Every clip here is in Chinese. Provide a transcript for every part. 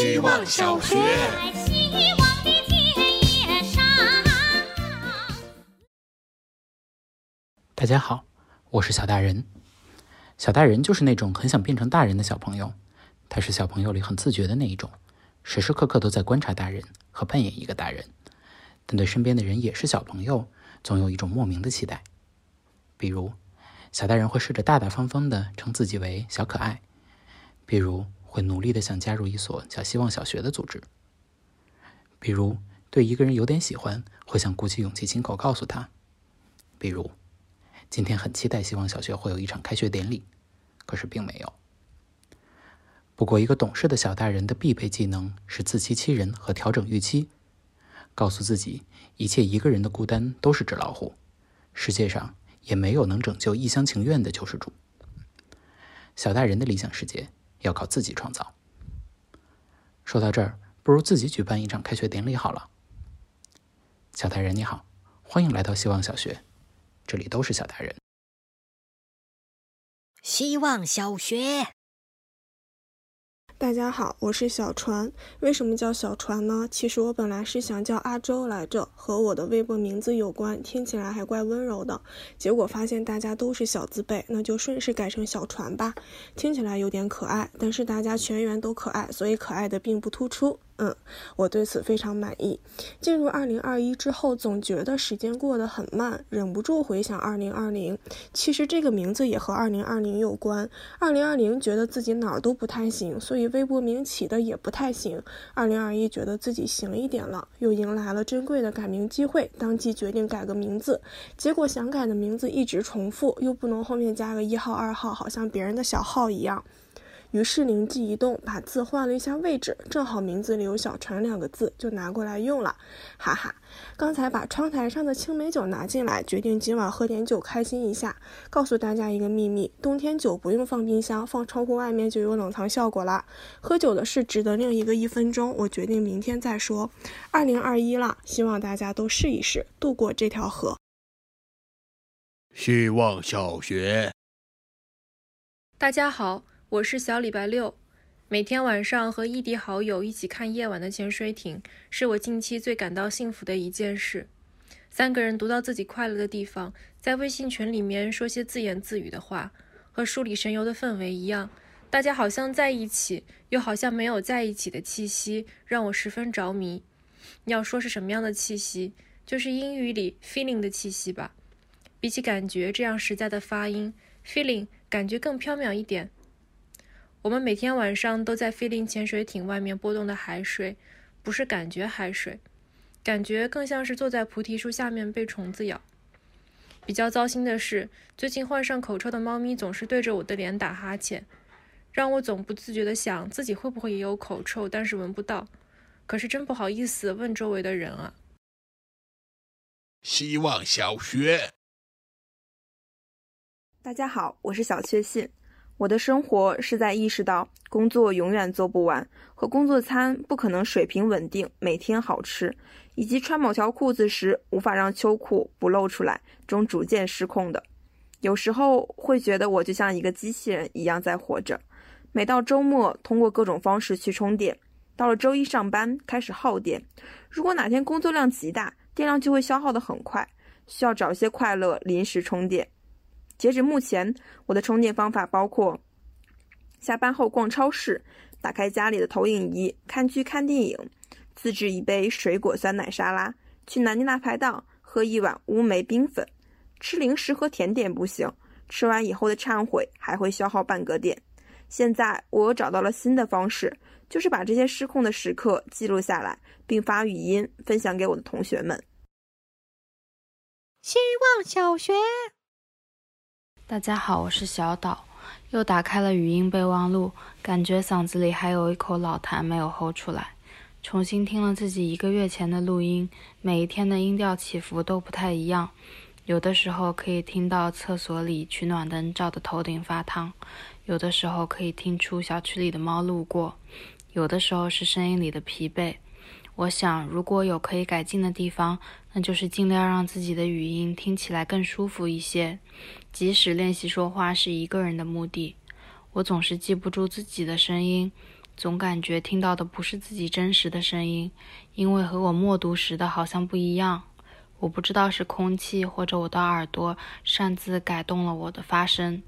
希望小学。在希望的田野上。大家好，我是小大人。小大人就是那种很想变成大人的小朋友，他是小朋友里很自觉的那一种，时时刻刻都在观察大人和扮演一个大人，但对身边的人也是小朋友，总有一种莫名的期待。比如，小大人会试着大大方方的称自己为小可爱，比如会努力的想加入一所叫希望小学的组织，比如对一个人有点喜欢，会想鼓起勇气亲口告诉他，比如。今天很期待，希望小学会有一场开学典礼，可是并没有。不过，一个懂事的小大人的必备技能是自欺欺人和调整预期，告诉自己一切一个人的孤单都是纸老虎，世界上也没有能拯救一厢情愿的救世主。小大人的理想世界要靠自己创造。说到这儿，不如自己举办一场开学典礼好了。小达人你好，欢迎来到希望小学。这里都是小达人。希望小学，大家好，我是小船。为什么叫小船呢？其实我本来是想叫阿周来着，和我的微博名字有关，听起来还怪温柔的。结果发现大家都是小字辈，那就顺势改成小船吧，听起来有点可爱，但是大家全员都可爱，所以可爱的并不突出。嗯，我对此非常满意。进入二零二一之后，总觉得时间过得很慢，忍不住回想二零二零。其实这个名字也和二零二零有关。二零二零觉得自己哪儿都不太行，所以微博名起的也不太行。二零二一觉得自己行一点了，又迎来了珍贵的改名机会，当即决定改个名字。结果想改的名字一直重复，又不能后面加个一号、二号，好像别人的小号一样。于是灵机一动，把字换了一下位置，正好名字里有“小船”两个字，就拿过来用了，哈哈。刚才把窗台上的青梅酒拿进来，决定今晚喝点酒开心一下。告诉大家一个秘密：冬天酒不用放冰箱，放窗户外面就有冷藏效果啦。喝酒的事值得另一个一分钟，我决定明天再说。二零二一了，希望大家都试一试，渡过这条河。希望小学。大家好。我是小礼拜六，每天晚上和异地好友一起看夜晚的潜水艇，是我近期最感到幸福的一件事。三个人读到自己快乐的地方，在微信群里面说些自言自语的话，和书里神游的氛围一样，大家好像在一起，又好像没有在一起的气息，让我十分着迷。要说是什么样的气息，就是英语里 feeling 的气息吧。比起感觉这样实在的发音，feeling 感觉更飘渺一点。我们每天晚上都在菲林潜水艇外面波动的海水，不是感觉海水，感觉更像是坐在菩提树下面被虫子咬。比较糟心的是，最近患上口臭的猫咪总是对着我的脸打哈欠，让我总不自觉地想自己会不会也有口臭，但是闻不到。可是真不好意思问周围的人啊。希望小学。大家好，我是小确幸。我的生活是在意识到工作永远做不完，和工作餐不可能水平稳定，每天好吃，以及穿某条裤子时无法让秋裤不露出来中逐渐失控的。有时候会觉得我就像一个机器人一样在活着。每到周末，通过各种方式去充电，到了周一上班开始耗电。如果哪天工作量极大，电量就会消耗得很快，需要找些快乐临时充电。截止目前，我的充电方法包括：下班后逛超市，打开家里的投影仪看剧看电影，自制一杯水果酸奶沙拉，去南京大排档喝一碗乌梅冰粉，吃零食和甜点不行，吃完以后的忏悔还会消耗半个电。现在我又找到了新的方式，就是把这些失控的时刻记录下来，并发语音分享给我的同学们。希望小学。大家好，我是小岛，又打开了语音备忘录，感觉嗓子里还有一口老痰没有吼出来。重新听了自己一个月前的录音，每一天的音调起伏都不太一样。有的时候可以听到厕所里取暖灯照得头顶发烫，有的时候可以听出小区里的猫路过，有的时候是声音里的疲惫。我想，如果有可以改进的地方，那就是尽量让自己的语音听起来更舒服一些。即使练习说话是一个人的目的，我总是记不住自己的声音，总感觉听到的不是自己真实的声音，因为和我默读时的好像不一样。我不知道是空气或者我的耳朵擅自改动了我的发声。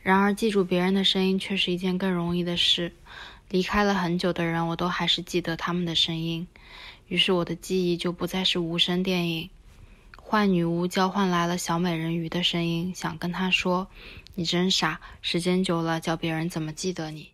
然而，记住别人的声音却是一件更容易的事。离开了很久的人，我都还是记得他们的声音。于是，我的记忆就不再是无声电影。坏女巫交换来了小美人鱼的声音，想跟她说：“你真傻，时间久了，叫别人怎么记得你？”